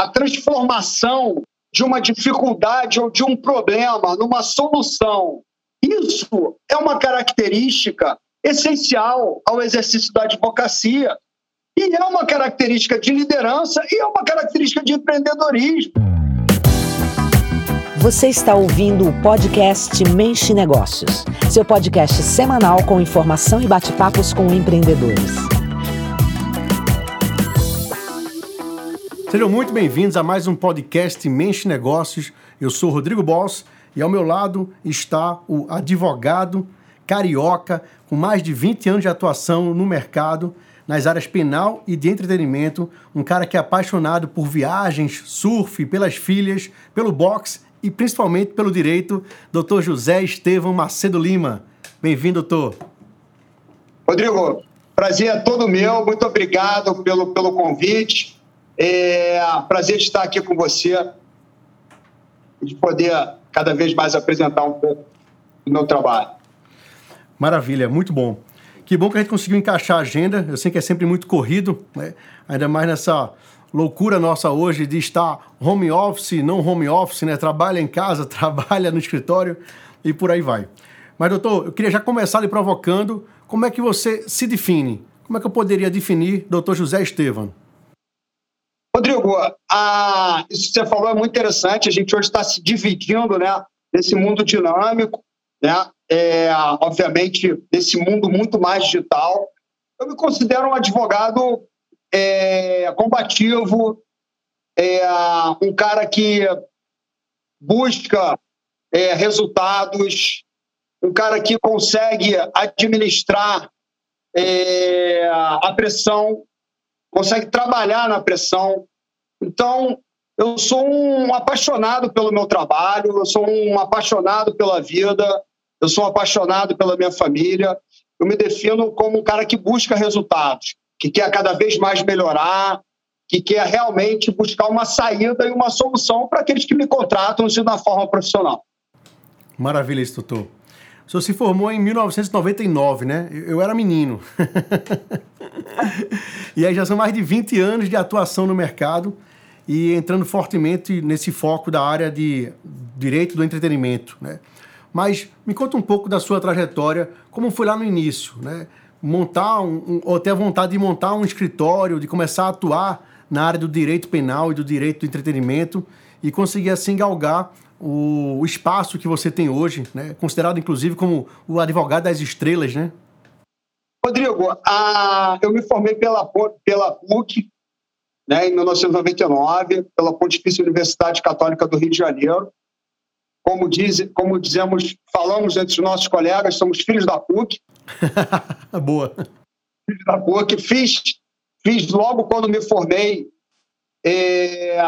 a transformação de uma dificuldade ou de um problema numa solução. Isso é uma característica essencial ao exercício da advocacia. E é uma característica de liderança e é uma característica de empreendedorismo. Você está ouvindo o podcast Mente Negócios, seu podcast semanal com informação e bate-papos com empreendedores. Sejam muito bem-vindos a mais um podcast Mente Negócios. Eu sou Rodrigo Boss e ao meu lado está o advogado carioca com mais de 20 anos de atuação no mercado nas áreas penal e de entretenimento, um cara que é apaixonado por viagens, surf, pelas filhas, pelo boxe e principalmente pelo direito, Dr. José Estevão Macedo Lima. Bem-vindo, doutor. Rodrigo, prazer é todo meu. Muito obrigado pelo, pelo convite. É prazer estar aqui com você e de poder cada vez mais apresentar um pouco do meu trabalho. Maravilha, muito bom. Que bom que a gente conseguiu encaixar a agenda. Eu sei que é sempre muito corrido, né? ainda mais nessa loucura nossa hoje de estar home office, não home office, né? Trabalha em casa, trabalha no escritório e por aí vai. Mas, doutor, eu queria já começar lhe provocando como é que você se define. Como é que eu poderia definir doutor José Estevam? Rodrigo, a, isso que você falou é muito interessante. A gente hoje está se dividindo né, nesse mundo dinâmico, né, é, obviamente, nesse mundo muito mais digital. Eu me considero um advogado é, combativo, é, um cara que busca é, resultados, um cara que consegue administrar é, a pressão consegue trabalhar na pressão. Então, eu sou um apaixonado pelo meu trabalho, eu sou um apaixonado pela vida, eu sou um apaixonado pela minha família. Eu me defino como um cara que busca resultados, que quer cada vez mais melhorar, que quer realmente buscar uma saída e uma solução para aqueles que me contratam de uma forma profissional. Maravilha, isso. O senhor se formou em 1999, né? Eu era menino. e aí já são mais de 20 anos de atuação no mercado e entrando fortemente nesse foco da área de direito do entretenimento, né? Mas me conta um pouco da sua trajetória, como foi lá no início, né? Montar um, ou ter a vontade de montar um escritório, de começar a atuar na área do direito penal e do direito do entretenimento e conseguir assim galgar o, espaço que você tem hoje, né? considerado inclusive como o advogado das estrelas, né? Rodrigo, a, eu me formei pela, pela PUC né, em 1999, pela Pontifícia Universidade Católica do Rio de Janeiro. Como, diz, como dizemos, falamos entre os nossos colegas, somos filhos da PUC. Boa. Filhos da PUC. Fiz, fiz logo quando me formei é,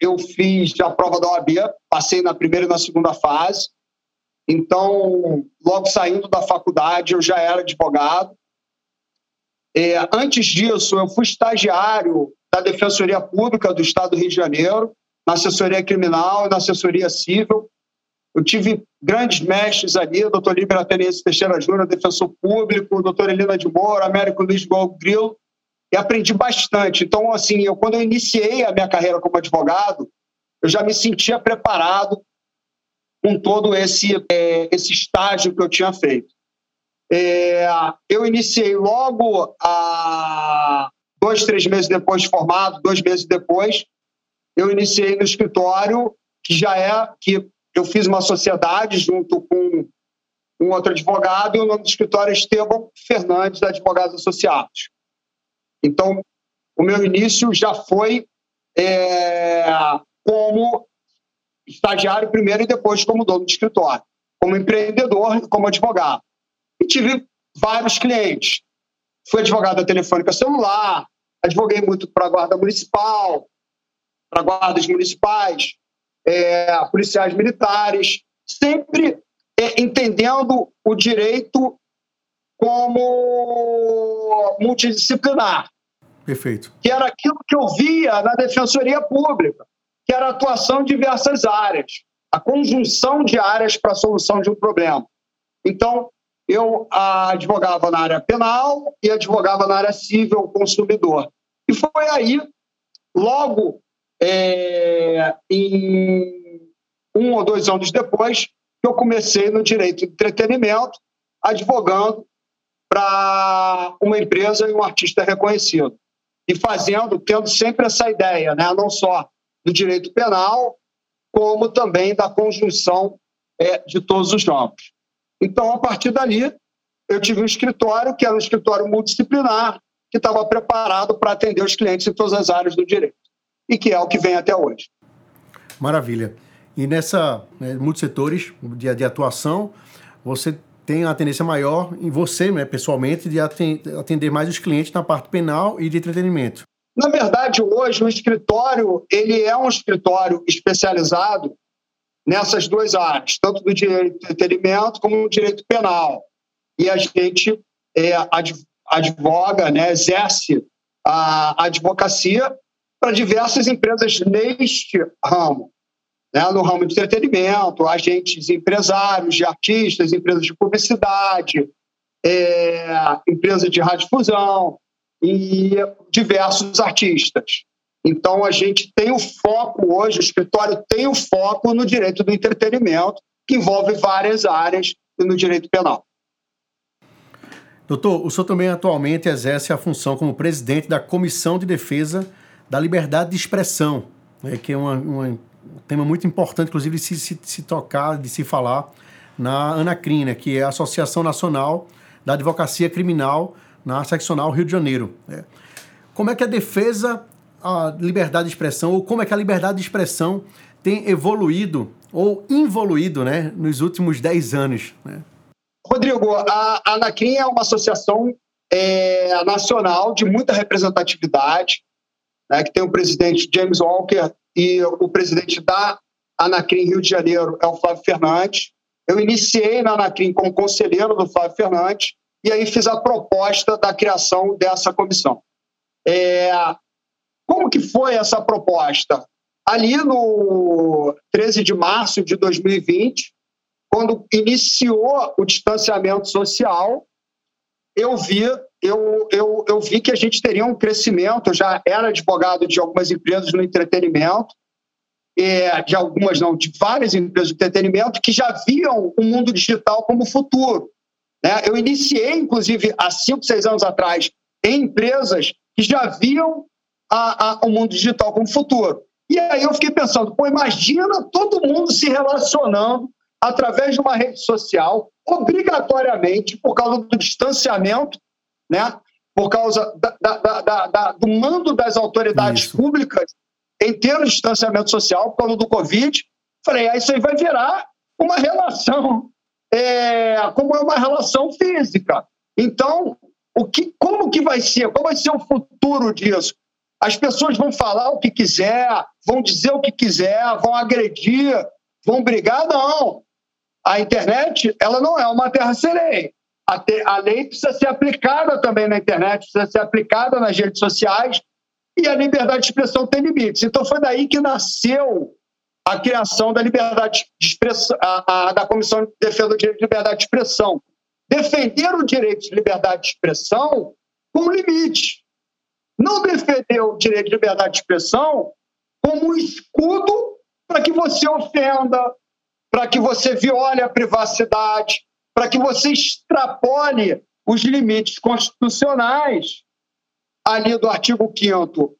eu fiz a prova da OAB, passei na primeira e na segunda fase. Então, logo saindo da faculdade, eu já era advogado. É, antes disso, eu fui estagiário da Defensoria Pública do Estado do Rio de Janeiro, na assessoria criminal e na assessoria civil. Eu tive grandes mestres ali, o doutor Líbero Ateniense Teixeira Júnior, defensor público, doutor Helena de Moura, Américo Luiz Grilo, e aprendi bastante. Então, assim, eu, quando eu iniciei a minha carreira como advogado, eu já me sentia preparado com todo esse, é, esse estágio que eu tinha feito. É, eu iniciei logo, a, dois, três meses depois de formado, dois meses depois, eu iniciei no escritório, que já é que eu fiz uma sociedade junto com um outro advogado, e o nome do escritório é Esteban Fernandes, Advogados Associados. Então, o meu início já foi é, como estagiário primeiro e depois como dono de escritório, como empreendedor e como advogado. E tive vários clientes. Fui advogado da Telefônica Celular, advoguei muito para a Guarda Municipal, para guardas municipais, é, policiais militares, sempre é, entendendo o direito como multidisciplinar. Perfeito. Que era aquilo que eu via na Defensoria Pública, que era a atuação em diversas áreas, a conjunção de áreas para a solução de um problema. Então, eu advogava na área penal e advogava na área civil consumidor. E foi aí, logo é, em um ou dois anos depois, que eu comecei no direito de entretenimento, advogando para uma empresa e um artista reconhecido. E fazendo, tendo sempre essa ideia, né? não só do direito penal, como também da conjunção é, de todos os campos. Então, a partir dali, eu tive um escritório, que era um escritório multidisciplinar, que estava preparado para atender os clientes em todas as áreas do direito. E que é o que vem até hoje. Maravilha. E nessa né, muitos setores de, de atuação, você tem a tendência maior em você, né, pessoalmente, de atender mais os clientes na parte penal e de entretenimento. Na verdade, hoje o escritório ele é um escritório especializado nessas duas áreas, tanto do direito de entretenimento como no direito penal. E a gente é, advoga, né, exerce a advocacia para diversas empresas neste ramo né, no ramo de entretenimento, agentes empresários de artistas, empresas de publicidade, é, empresa de radiodifusão e diversos artistas. Então, a gente tem o foco hoje, o escritório tem o foco no direito do entretenimento, que envolve várias áreas no direito penal. Doutor, o senhor também atualmente exerce a função como presidente da Comissão de Defesa da Liberdade de Expressão, né, que é uma, uma um tema muito importante, inclusive, de se, se, se tocar, de se falar na ANACRIM, né, que é a Associação Nacional da Advocacia Criminal na seccional Rio de Janeiro. Né. Como é que a defesa a liberdade de expressão, ou como é que a liberdade de expressão tem evoluído ou involuído né, nos últimos 10 anos? Né? Rodrigo, a ANACRIM é uma associação é, nacional de muita representatividade, né, que tem o presidente James Walker e o presidente da Anacrim Rio de Janeiro é o Flávio Fernandes. Eu iniciei na Anacrim como conselheiro do Flávio Fernandes e aí fiz a proposta da criação dessa comissão. É, como que foi essa proposta? Ali no 13 de março de 2020, quando iniciou o distanciamento social, eu vi, eu, eu, eu vi que a gente teria um crescimento. Eu já era advogado de algumas empresas no entretenimento, é, de algumas não, de várias empresas de entretenimento que já viam o mundo digital como futuro. Né? Eu iniciei, inclusive, há cinco, seis anos atrás, em empresas que já viam a, a, o mundo digital como futuro. E aí eu fiquei pensando, pô, imagina todo mundo se relacionando através de uma rede social, obrigatoriamente, por causa do distanciamento, né? por causa da, da, da, do mando das autoridades isso. públicas em ter o distanciamento social por causa do Covid. Falei, ah, isso aí vai virar uma relação, é, como é uma relação física. Então, o que, como que vai ser? Qual vai ser o futuro disso? As pessoas vão falar o que quiser, vão dizer o que quiser, vão agredir, vão brigar? Não. A internet, ela não é uma terra-sereia. A, a lei precisa ser aplicada também na internet, precisa ser aplicada nas redes sociais, e a liberdade de expressão tem limites. Então foi daí que nasceu a criação da liberdade de expressão, a, a, da Comissão de Defesa do Direito de Liberdade de Expressão. Defender o direito de liberdade de expressão com limite. Não defender o direito de liberdade de expressão como um escudo para que você ofenda, para que você viole a privacidade, para que você extrapole os limites constitucionais ali do artigo 5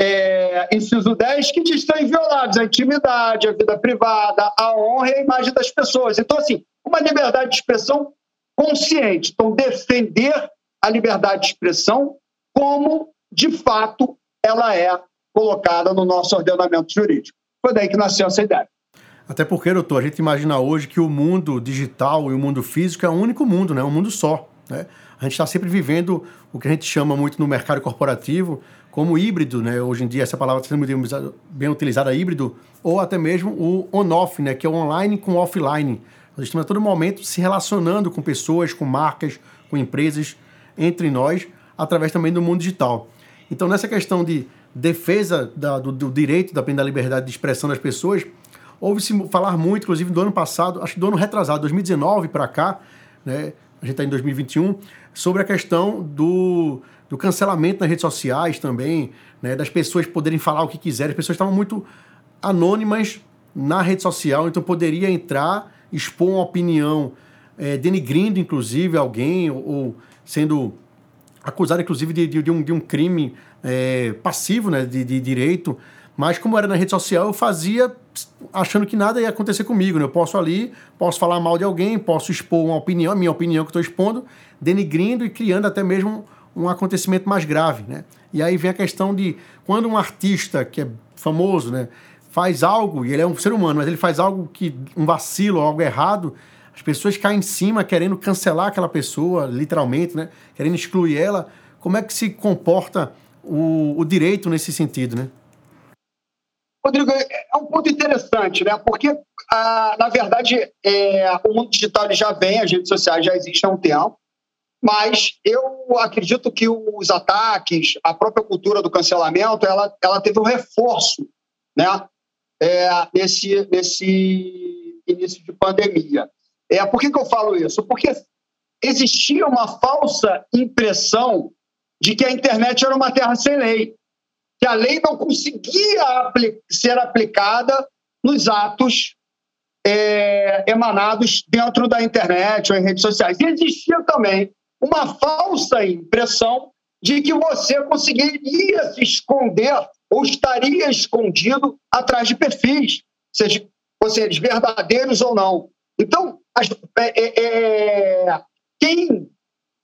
é, inciso 10, que estão inviolados a intimidade, a vida privada, a honra e a imagem das pessoas. Então, assim, uma liberdade de expressão consciente. Então, defender a liberdade de expressão como, de fato, ela é colocada no nosso ordenamento jurídico. Foi daí que nasceu essa ideia. Até porque, doutor, a gente imagina hoje que o mundo digital e o mundo físico é um único mundo, né? um mundo só. Né? A gente está sempre vivendo o que a gente chama muito no mercado corporativo como híbrido, né? Hoje em dia essa palavra está sendo bem utilizada, híbrido, ou até mesmo o on-off, né? Que é o online com offline. Nós estamos a todo momento se relacionando com pessoas, com marcas, com empresas, entre nós, através também do mundo digital. Então, nessa questão de defesa da, do, do, direito da, da liberdade de expressão das pessoas, Houve-se falar muito, inclusive do ano passado, acho que do ano retrasado, 2019 para cá, né? a gente está em 2021, sobre a questão do, do cancelamento nas redes sociais também, né, das pessoas poderem falar o que quiserem. As pessoas estavam muito anônimas na rede social, então poderia entrar, expor uma opinião, é, denigrindo inclusive alguém, ou, ou sendo acusado inclusive de, de, de, um, de um crime é, passivo né, de, de direito. Mas como era na rede social, eu fazia achando que nada ia acontecer comigo. Né? Eu posso ali, posso falar mal de alguém, posso expor uma opinião, minha opinião que estou expondo, denigrindo e criando até mesmo um acontecimento mais grave. Né? E aí vem a questão de quando um artista que é famoso, né, faz algo, e ele é um ser humano, mas ele faz algo que um vacilo, algo errado, as pessoas caem em cima querendo cancelar aquela pessoa, literalmente, né? Querendo excluir ela. Como é que se comporta o, o direito nesse sentido, né? Rodrigo, é um ponto interessante, né? Porque, ah, na verdade, é, o mundo digital já vem, as redes sociais já existem há um tempo, mas eu acredito que os ataques, a própria cultura do cancelamento, ela, ela teve um reforço, né? É, nesse, nesse início de pandemia. É, por que, que eu falo isso? Porque existia uma falsa impressão de que a internet era uma terra sem lei, que a lei não conseguia apli ser aplicada nos atos é, emanados dentro da internet ou em redes sociais. E existia também uma falsa impressão de que você conseguiria se esconder ou estaria escondido atrás de perfis, seja, seja verdadeiros ou não. Então, as, é, é, é, quem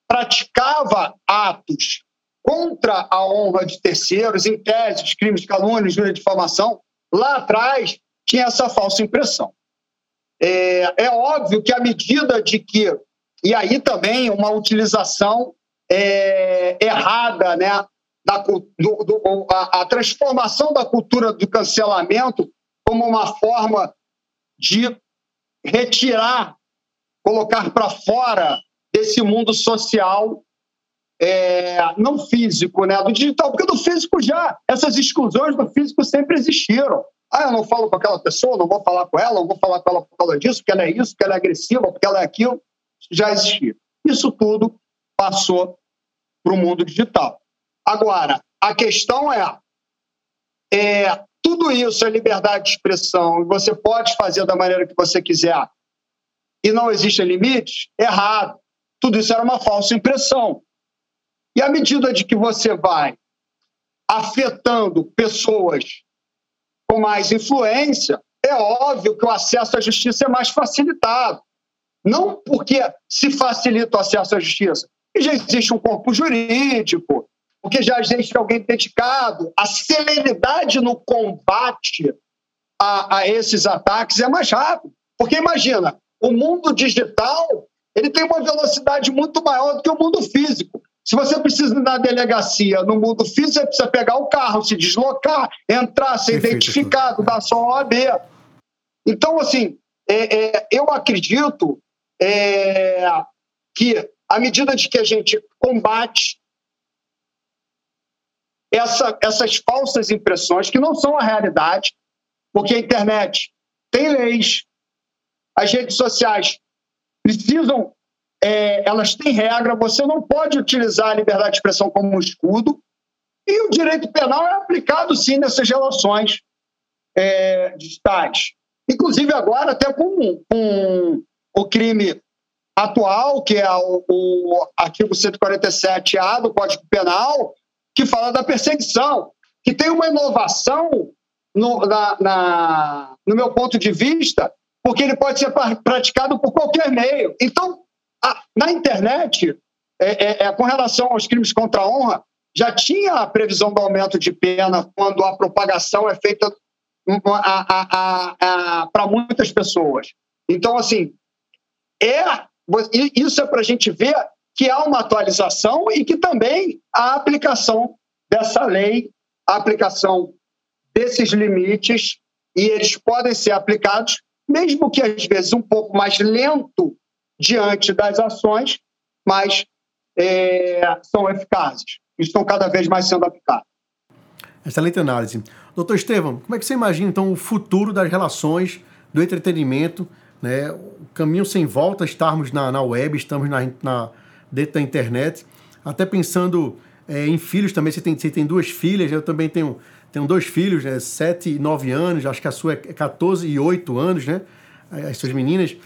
praticava atos contra a honra de terceiros, em teses, crimes de calúnia, injúria de difamação, lá atrás tinha essa falsa impressão. É, é, óbvio que à medida de que, e aí também uma utilização é, errada, né, da, do, do, a, a transformação da cultura do cancelamento como uma forma de retirar, colocar para fora desse mundo social é, não físico, né, do digital, porque do físico já, essas exclusões do físico sempre existiram. Ah, eu não falo com aquela pessoa, não vou falar com ela, não vou falar com ela por causa disso, porque ela é isso, porque ela é agressiva, porque ela é aquilo, já existia. Isso tudo passou para o mundo digital. Agora, a questão é, é tudo isso é liberdade de expressão e você pode fazer da maneira que você quiser e não existem limites, errado. Tudo isso era uma falsa impressão. E à medida de que você vai afetando pessoas com mais influência, é óbvio que o acesso à justiça é mais facilitado. Não porque se facilita o acesso à justiça, já existe um corpo jurídico, porque já existe alguém dedicado. A celeridade no combate a, a esses ataques é mais rápido. Porque imagina, o mundo digital ele tem uma velocidade muito maior do que o mundo físico. Se você precisa ir na delegacia no mundo físico, você precisa pegar o carro, se deslocar, entrar, ser Perfeito. identificado, dar sua OAB. Então, assim, é, é, eu acredito é, que, à medida de que a gente combate essa, essas falsas impressões, que não são a realidade, porque a internet tem leis, as redes sociais precisam, é, elas têm regra, você não pode utilizar a liberdade de expressão como um escudo, e o direito penal é aplicado sim nessas relações é, digitais. Inclusive agora até com, com o crime atual, que é o, o artigo 147A do Código Penal, que fala da perseguição, que tem uma inovação no, na, na, no meu ponto de vista, porque ele pode ser praticado por qualquer meio. Então, a, na internet, é, é, é, com relação aos crimes contra a honra, já tinha a previsão do aumento de pena quando a propagação é feita para muitas pessoas. Então, assim, é, isso é para a gente ver que há uma atualização e que também a aplicação dessa lei, a aplicação desses limites, e eles podem ser aplicados, mesmo que às vezes um pouco mais lento diante das ações, mas é, são eficazes, estão cada vez mais sendo aplicados. Excelente análise. Doutor Estevam, como é que você imagina então o futuro das relações do entretenimento, né? o caminho sem volta, estarmos na, na web, estamos na, na dentro da internet, até pensando é, em filhos também. Você tem, você tem duas filhas, eu também tenho, tenho dois filhos, né? 7 e 9 anos, acho que a sua é 14 e 8 anos, né? As suas meninas.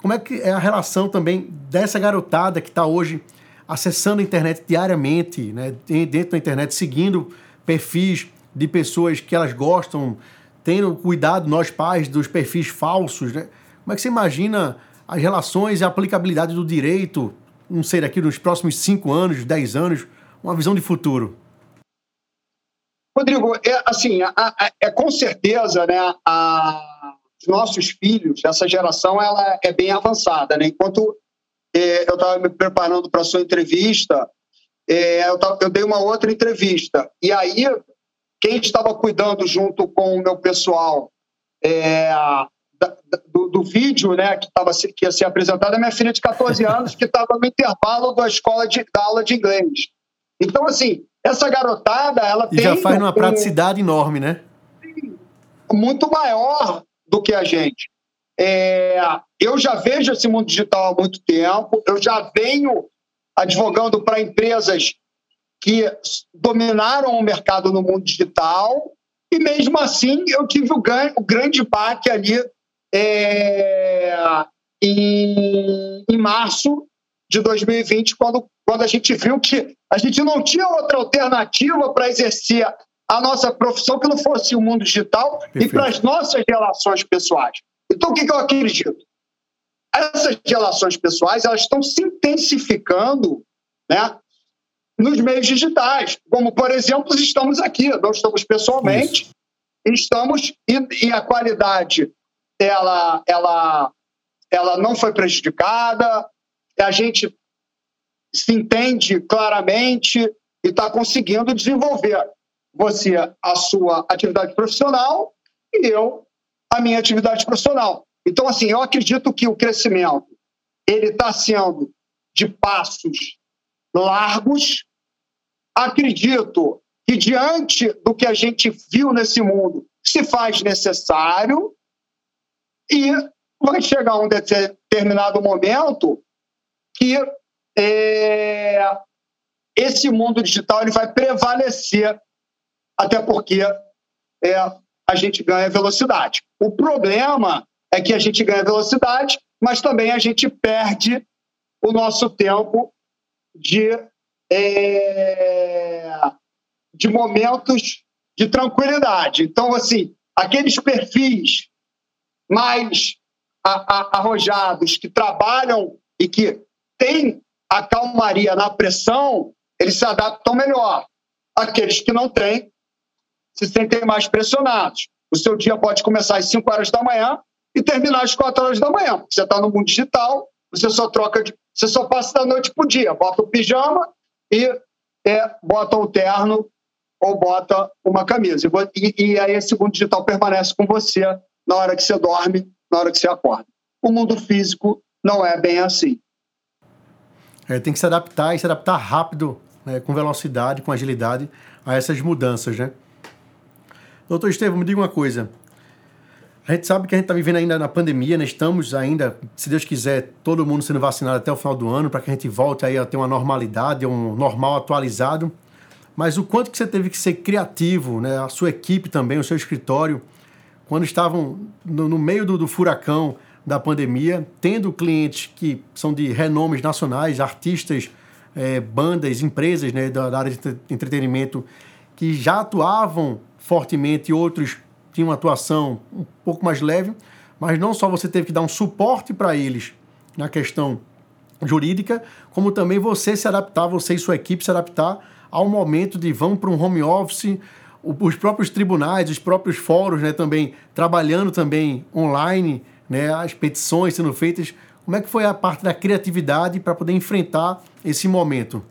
Como é que é a relação também dessa garotada que está hoje acessando a internet diariamente, né? dentro da internet, seguindo perfis de pessoas que elas gostam, tendo cuidado, nós pais, dos perfis falsos, né? Como é que você imagina as relações e a aplicabilidade do direito, não sei, daqui nos próximos 5 anos, 10 anos, uma visão de futuro? Rodrigo, é, assim, a, é com certeza, né, a, os nossos filhos, essa geração, ela é bem avançada, né? Enquanto é, eu estava me preparando para a sua entrevista, é, eu, tava, eu dei uma outra entrevista, e aí quem estava cuidando junto com o meu pessoal é, da, do, do, vídeo né, que, tava, que ia ser apresentado é minha filha de 14 anos, que estava no intervalo da escola de, da aula de inglês. Então, assim, essa garotada, ela e tem. já faz uma um, praticidade enorme, né? Muito maior do que a gente. É, eu já vejo esse mundo digital há muito tempo, eu já venho advogando para empresas que dominaram o mercado no mundo digital, e mesmo assim eu tive o, ganho, o grande baque ali é, em, em março de 2020, quando, quando a gente viu que a gente não tinha outra alternativa para exercer a nossa profissão que não fosse o mundo digital Perfeito. e para as nossas relações pessoais. Então, o que, que eu acredito? Essas relações pessoais elas estão se intensificando né, nos meios digitais, como, por exemplo, estamos aqui, nós estamos pessoalmente, Isso. estamos e, e, a qualidade ela, ela, ela não foi prejudicada, a gente se entende claramente e está conseguindo desenvolver você a sua atividade profissional e eu a minha atividade profissional. Então, assim, eu acredito que o crescimento ele está sendo de passos largos, acredito que, diante do que a gente viu nesse mundo, se faz necessário e vai chegar um determinado momento que é, esse mundo digital ele vai prevalecer, até porque é, a gente ganha velocidade. O problema é que a gente ganha velocidade, mas também a gente perde o nosso tempo de é, de momentos de tranquilidade. Então, assim, aqueles perfis mais arrojados que trabalham e que têm a calmaria na pressão, eles se adaptam melhor. Aqueles que não têm se sentem mais pressionados. O seu dia pode começar às 5 horas da manhã e terminar às 4 horas da manhã. Você está no mundo digital, você só troca de, você só passa da noite para o dia, bota o pijama e é, bota o terno ou bota uma camisa. E, e aí esse mundo digital permanece com você na hora que você dorme, na hora que você acorda. O mundo físico não é bem assim. É, tem que se adaptar e se adaptar rápido, né, com velocidade, com agilidade a essas mudanças, né? Doutor Estevam, me diga uma coisa. A gente sabe que a gente está vivendo ainda na pandemia, né? estamos ainda, se Deus quiser, todo mundo sendo vacinado até o final do ano, para que a gente volte aí a ter uma normalidade, um normal atualizado. Mas o quanto que você teve que ser criativo, né? a sua equipe também, o seu escritório, quando estavam no, no meio do, do furacão da pandemia, tendo clientes que são de renomes nacionais, artistas, é, bandas, empresas né, da, da área de entretenimento, que já atuavam fortemente, outros tinha uma atuação um pouco mais leve, mas não só você teve que dar um suporte para eles na questão jurídica, como também você se adaptar, você e sua equipe se adaptar ao momento de vão para um home office, os próprios tribunais, os próprios fóruns, né, também trabalhando também online, né, as petições sendo feitas. Como é que foi a parte da criatividade para poder enfrentar esse momento?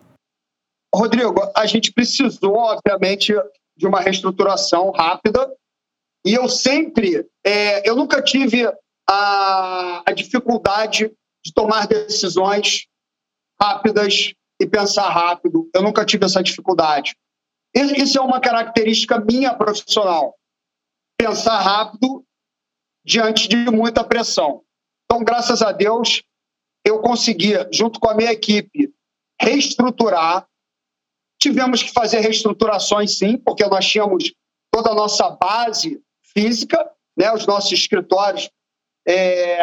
Rodrigo, a gente precisou, obviamente, de uma reestruturação rápida e eu sempre, é, eu nunca tive a, a dificuldade de tomar decisões rápidas e pensar rápido. Eu nunca tive essa dificuldade. Isso é uma característica minha profissional. Pensar rápido diante de muita pressão. Então, graças a Deus, eu consegui, junto com a minha equipe, reestruturar Tivemos que fazer reestruturações, sim, porque nós tínhamos toda a nossa base física, né, os nossos escritórios é,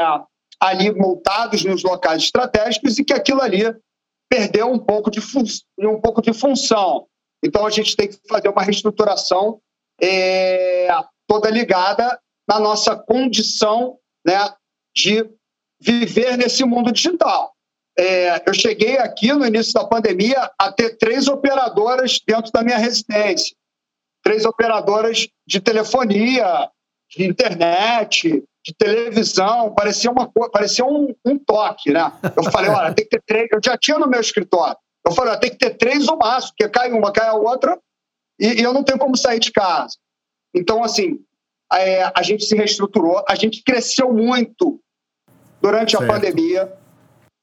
ali montados nos locais estratégicos e que aquilo ali perdeu um pouco de, um pouco de função. Então, a gente tem que fazer uma reestruturação é, toda ligada na nossa condição né, de viver nesse mundo digital. É, eu cheguei aqui no início da pandemia a ter três operadoras dentro da minha residência. Três operadoras de telefonia, de internet, de televisão, parecia, uma, parecia um, um toque, né? Eu falei, olha, tem que ter três. Eu já tinha no meu escritório. Eu falei, olha, tem que ter três ou máximo, porque cai uma, cai a outra, e, e eu não tenho como sair de casa. Então, assim, é, a gente se reestruturou, a gente cresceu muito durante certo. a pandemia.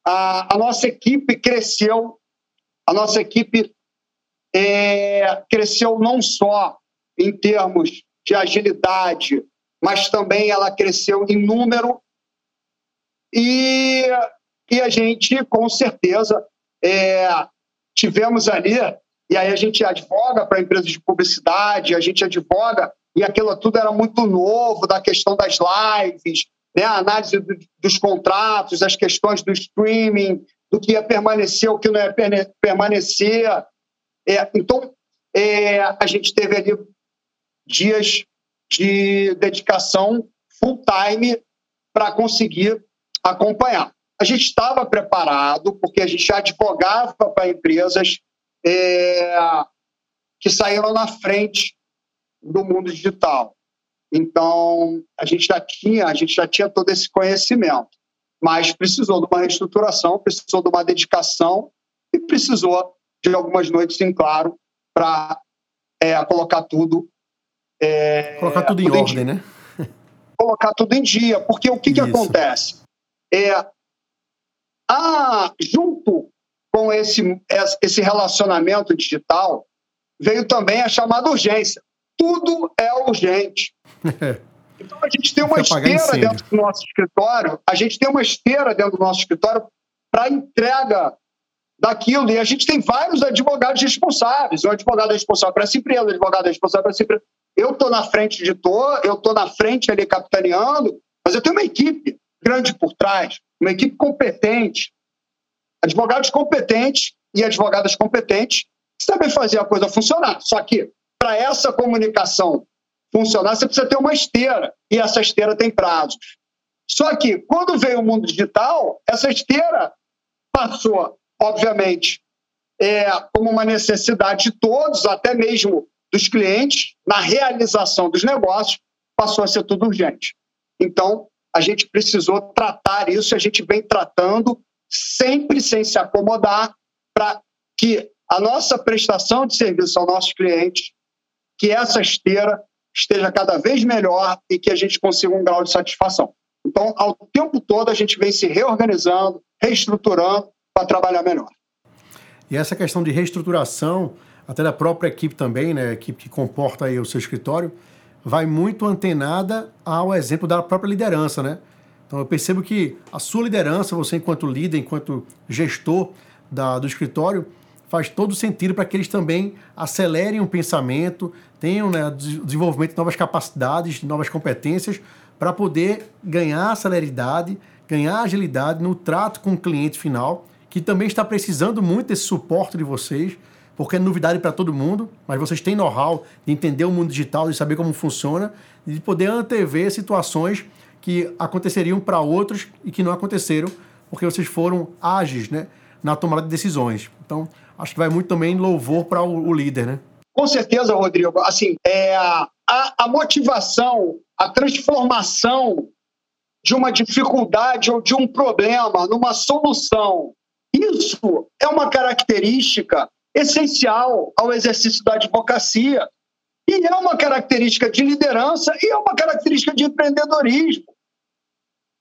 A, a, nossa equipe cresceu, a nossa equipe é, cresceu não só em termos de agilidade, mas também ela cresceu em número. E, e a gente, com certeza, é, tivemos ali, e aí a gente advoga para empresas de publicidade, a gente advoga, e aquilo tudo era muito novo, da questão das lives, né, a análise do, dos contratos, as questões do streaming, do que ia permanecer, o que não ia permanecer. É, então, é, a gente teve ali dias de dedicação full time para conseguir acompanhar. A gente estava preparado, porque a gente já advogava para empresas é, que saíram na frente do mundo digital. Então, a gente já tinha, a gente já tinha todo esse conhecimento, mas precisou de uma reestruturação, precisou de uma dedicação e precisou de algumas noites em claro para é, colocar tudo é, colocar tudo, tudo em ordem, né? Colocar tudo em dia, porque o que, que acontece? É, a, junto com esse, esse relacionamento digital, veio também a chamada urgência. Tudo é urgente. Então a gente tem uma esteira dentro do nosso escritório, a gente tem uma esteira dentro do nosso escritório para entrega daquilo. E a gente tem vários advogados responsáveis. O advogado responsável para essa empresa, o advogado responsável para essa empresa. Eu estou na frente de todo, eu estou na frente ali capitaneando, mas eu tenho uma equipe grande por trás, uma equipe competente, advogados competentes e advogadas competentes que sabem fazer a coisa funcionar. Só que, para essa comunicação funcionar, você precisa ter uma esteira, e essa esteira tem prazos. Só que, quando veio o mundo digital, essa esteira passou, obviamente, é, como uma necessidade de todos, até mesmo dos clientes, na realização dos negócios, passou a ser tudo urgente. Então, a gente precisou tratar isso, a gente vem tratando sempre sem se acomodar, para que a nossa prestação de serviço ao nosso cliente, que essa esteira esteja cada vez melhor e que a gente consiga um grau de satisfação. Então, ao tempo todo, a gente vem se reorganizando, reestruturando para trabalhar melhor. E essa questão de reestruturação, até da própria equipe também, né, a equipe que comporta aí o seu escritório, vai muito antenada ao exemplo da própria liderança, né? Então eu percebo que a sua liderança, você enquanto líder, enquanto gestor da, do escritório, faz todo sentido para que eles também acelerem o pensamento, tenham né, desenvolvimento de novas capacidades, novas competências, para poder ganhar celeridade, ganhar agilidade no trato com o cliente final, que também está precisando muito desse suporte de vocês, porque é novidade para todo mundo, mas vocês têm know-how de entender o mundo digital, de saber como funciona, de poder antever situações que aconteceriam para outros e que não aconteceram porque vocês foram ágeis né, na tomada de decisões. Então, acho que vai muito também louvor para o, o, líder, né? Com certeza, Rodrigo. Assim, é, a, a motivação, a transformação de uma dificuldade ou de um problema numa solução, isso é uma característica essencial ao exercício da advocacia. E é uma característica de liderança e é uma característica de empreendedorismo.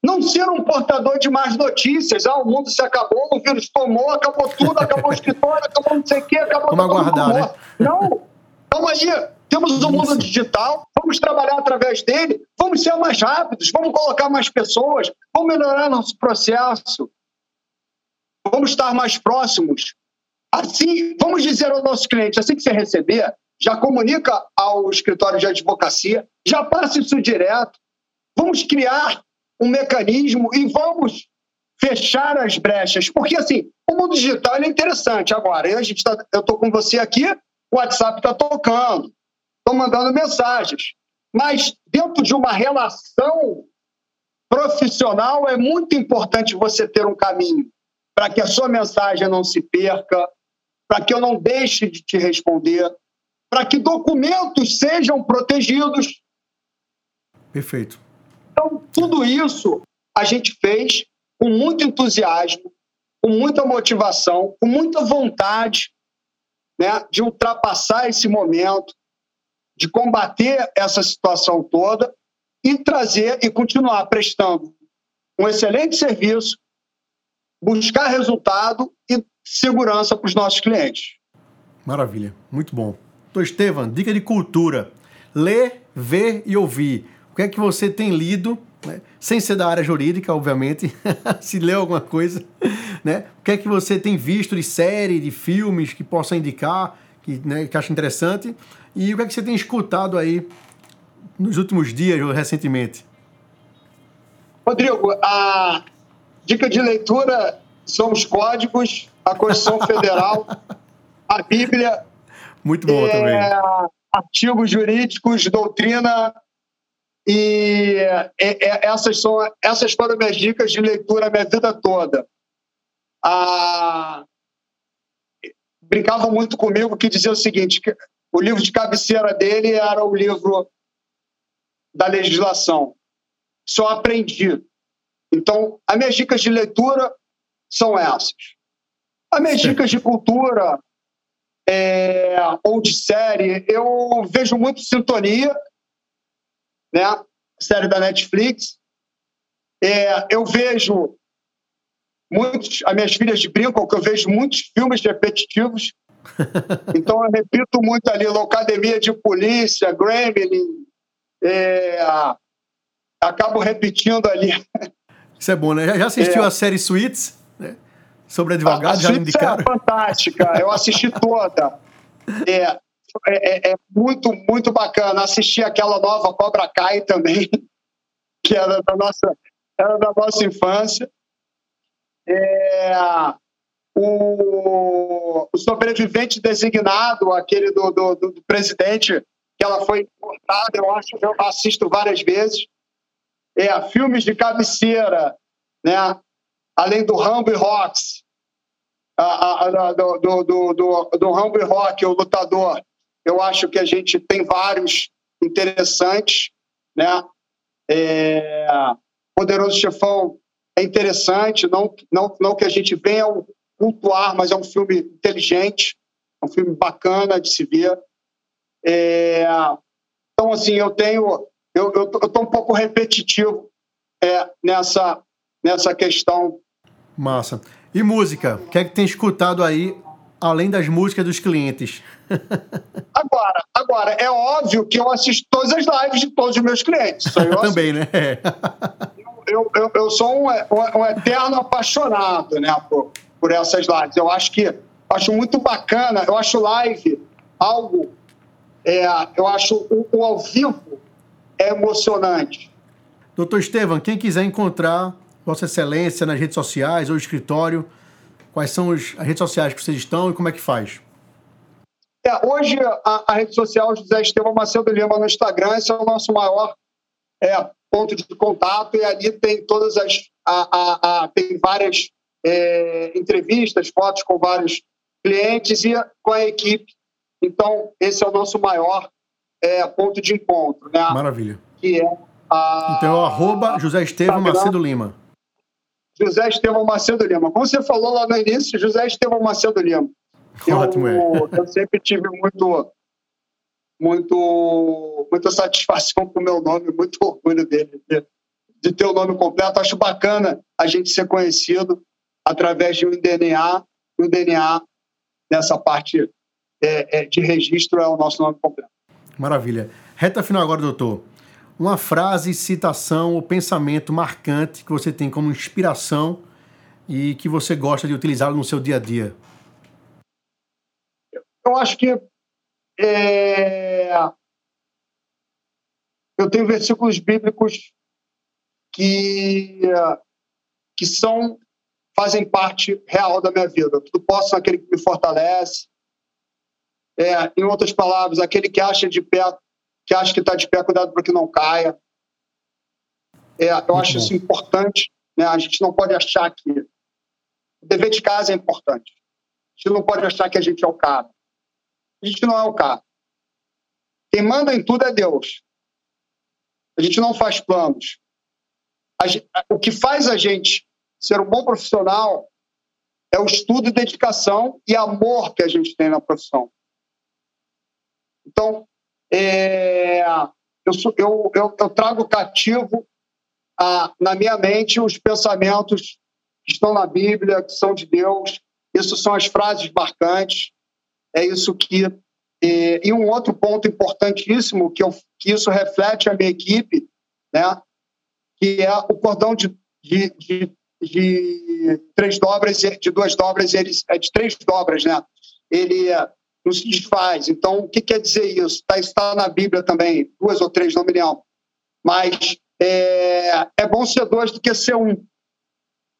Não ser um portador de más notícias. Ah, o mundo se acabou, o vírus tomou, acabou tudo, acabou o escritório, acabou não sei o quê, acabou Vamos aguardar, né? Não, vamos aí. Temos o um mundo digital, vamos trabalhar através dele, vamos ser mais rápidos, vamos colocar mais pessoas, vamos melhorar nosso processo, vamos estar mais próximos. Assim, vamos dizer ao nosso cliente, assim que você receber, já comunica ao escritório de advocacia, já passa isso direto. Vamos criar um mecanismo e vamos fechar as brechas. Porque, assim, o mundo digital é interessante agora. A gente tá, eu estou com você aqui, o WhatsApp está tocando, estou mandando mensagens. Mas dentro de uma relação profissional é muito importante você ter um caminho para que a sua mensagem não se perca, para que eu não deixe de te responder, para que documentos sejam protegidos. Perfeito. Então, tudo isso a gente fez com muito entusiasmo, com muita motivação, com muita vontade né, de ultrapassar esse momento, de combater essa situação toda e trazer e continuar prestando um excelente serviço, buscar resultado e segurança para os nossos clientes. Maravilha, muito bom. Então, Estevam, dica de cultura: ler, ver e ouvir. O que é que você tem lido, né? sem ser da área jurídica, obviamente, se leu alguma coisa, né? O que é que você tem visto de série, de filmes que possa indicar, que, né, que acha interessante? E o que é que você tem escutado aí nos últimos dias ou recentemente? Rodrigo, a dica de leitura são os códigos, a Constituição Federal, a Bíblia. Muito bom é, também. Artigos jurídicos, doutrina. E é, é, essas, são, essas foram minhas dicas de leitura a minha vida toda. Ah, brincavam muito comigo que dizia o seguinte: o livro de cabeceira dele era o livro da legislação. Só aprendi. Então, as minhas dicas de leitura são essas. As minhas dicas de cultura é, ou de série, eu vejo muito Sintonia, né? série da Netflix. É, eu vejo muitos, as minhas filhas brincam que eu vejo muitos filmes repetitivos. então eu repito muito ali, Locademia de Polícia, Gremlin, é, acabo repetindo ali. Isso é bom, né? Já assistiu é. a série Suits? Né? Sobre advogado, a, já indicaram? É fantástica, eu assisti toda. É, é, é, é, muito, muito bacana. Assisti aquela nova Cobra Kai também, que era da nossa, era da nossa infância. É, o, o, sobrevivente designado, aquele do, do, do, presidente, que ela foi importada, eu acho que eu assisto várias vezes. É, filmes de cabeceira, né? além do Rambo e Rocks, a, a, do, do, do, do Rambo e Rock, o lutador, eu acho que a gente tem vários interessantes, né? É, Poderoso Chefão é interessante, não, não, não que a gente venha cultuar, mas é um filme inteligente, é um filme bacana de se ver. É, então, assim, eu tenho. Eu estou um pouco repetitivo é, nessa, nessa questão. Massa. E música? O que é que tem escutado aí, além das músicas dos clientes? agora, agora, é óbvio que eu assisto todas as lives de todos os meus clientes. Também, né? eu, eu, eu sou um, um, um, eterno apaixonado né, por, por essas lives. Eu acho que acho muito bacana, eu acho live algo, é, eu acho o, o ao vivo é emocionante. Doutor Estevam, quem quiser encontrar Vossa Excelência nas redes sociais ou escritório, quais são as redes sociais que vocês estão e como é que faz? É, hoje a, a, rede social José Estevam Macedo Lima no Instagram, esse é o nosso maior é, ponto de contato e ali tem todas as a, a, tem várias é, entrevistas, fotos com vários clientes e com a equipe. Então esse é o nosso maior é, ponto de encontro, né? Maravilha. Que é a, então é o arroba José Estevam Macedo Lima. José Estevam Macedo Lima. Como você falou lá no início, José Estevam Macedo Lima. Ótimo, eu, é. eu sempre tive muito, muito, muita satisfação com o meu nome, muito orgulho dele, de, de ter o nome completo. Acho bacana a gente ser conhecido através de um DNA, e o DNA nessa parte é, é, de registro é o nosso nome completo. Maravilha. Reta final agora, doutor uma frase, citação ou pensamento marcante que você tem como inspiração e que você gosta de utilizar no seu dia a dia? eu acho que é, eu tenho versículos bíblicos que, que são fazem parte real da minha vida. Tudo posso naquele que me fortalece. É, em outras palavras, aquele que acha de pé, que acha que está de pé, cuidado para que não caia. É, eu acho isso importante. Né? A gente não pode achar que o dever de casa é importante. A gente não pode achar que a gente é o cara. A gente não é o cara. Quem manda em tudo é Deus. A gente não faz planos. Gente, o que faz a gente ser um bom profissional é o estudo e dedicação e amor que a gente tem na profissão. Então, é, eu, eu, eu, eu, trago cativo a, na minha mente os pensamentos que estão na Bíblia, que são de Deus. Isso são as frases marcantes. É isso que. E, e um outro ponto importantíssimo que, eu, que isso reflete a minha equipe, né, que é o cordão de, de, de, de três dobras, de duas dobras, ele, é de três dobras, né? Ele é, não se desfaz. Então, o que quer dizer isso? Tá, está na Bíblia também, duas ou três, não me lembro. Mas é, é bom ser dois do que ser um.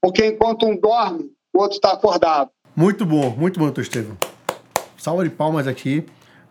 Porque enquanto um dorme, o outro está acordado. Muito bom, muito bom, doutor Estevam. Salva de palmas aqui,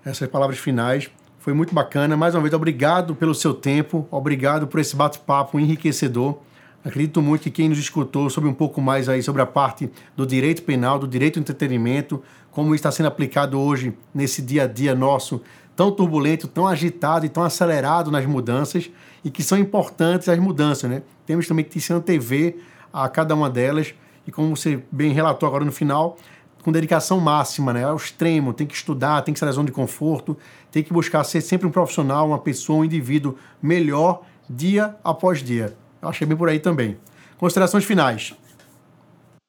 essas palavras finais. Foi muito bacana. Mais uma vez, obrigado pelo seu tempo, obrigado por esse bate-papo enriquecedor. Acredito muito que quem nos escutou sobre um pouco mais aí sobre a parte do direito penal, do direito ao entretenimento, como está sendo aplicado hoje nesse dia a dia nosso, tão turbulento, tão agitado e tão acelerado nas mudanças, e que são importantes as mudanças, né? Temos também que se antever a cada uma delas, e como você bem relatou agora no final, com dedicação máxima, né? Ao extremo, tem que estudar, tem que sair da zona de conforto, tem que buscar ser sempre um profissional, uma pessoa, um indivíduo melhor dia após dia. Eu achei bem por aí também. Considerações finais.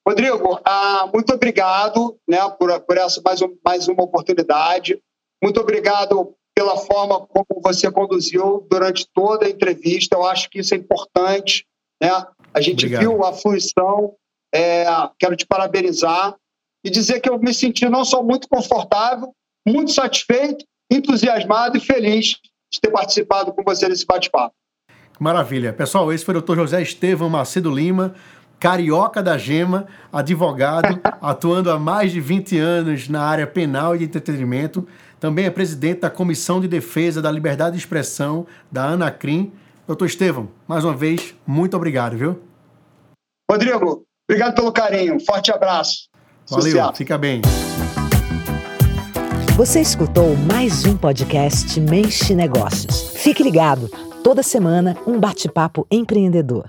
Rodrigo, ah, muito obrigado né, por, por essa mais, um, mais uma oportunidade. Muito obrigado pela forma como você conduziu durante toda a entrevista. Eu acho que isso é importante. Né? A gente obrigado. viu a fruição. É, quero te parabenizar e dizer que eu me senti não só muito confortável, muito satisfeito, entusiasmado e feliz de ter participado com você nesse bate-papo. Maravilha. Pessoal, esse foi o Dr. José Estevam Macedo Lima, carioca da gema, advogado, atuando há mais de 20 anos na área penal e de entretenimento. Também é presidente da Comissão de Defesa da Liberdade de Expressão da Anacrim. Doutor Estevam, mais uma vez, muito obrigado, viu? Rodrigo, obrigado pelo carinho. Forte abraço. Valeu, Sucesso. fica bem. Você escutou mais um podcast Mente Negócios. Fique ligado, toda semana um bate-papo empreendedor.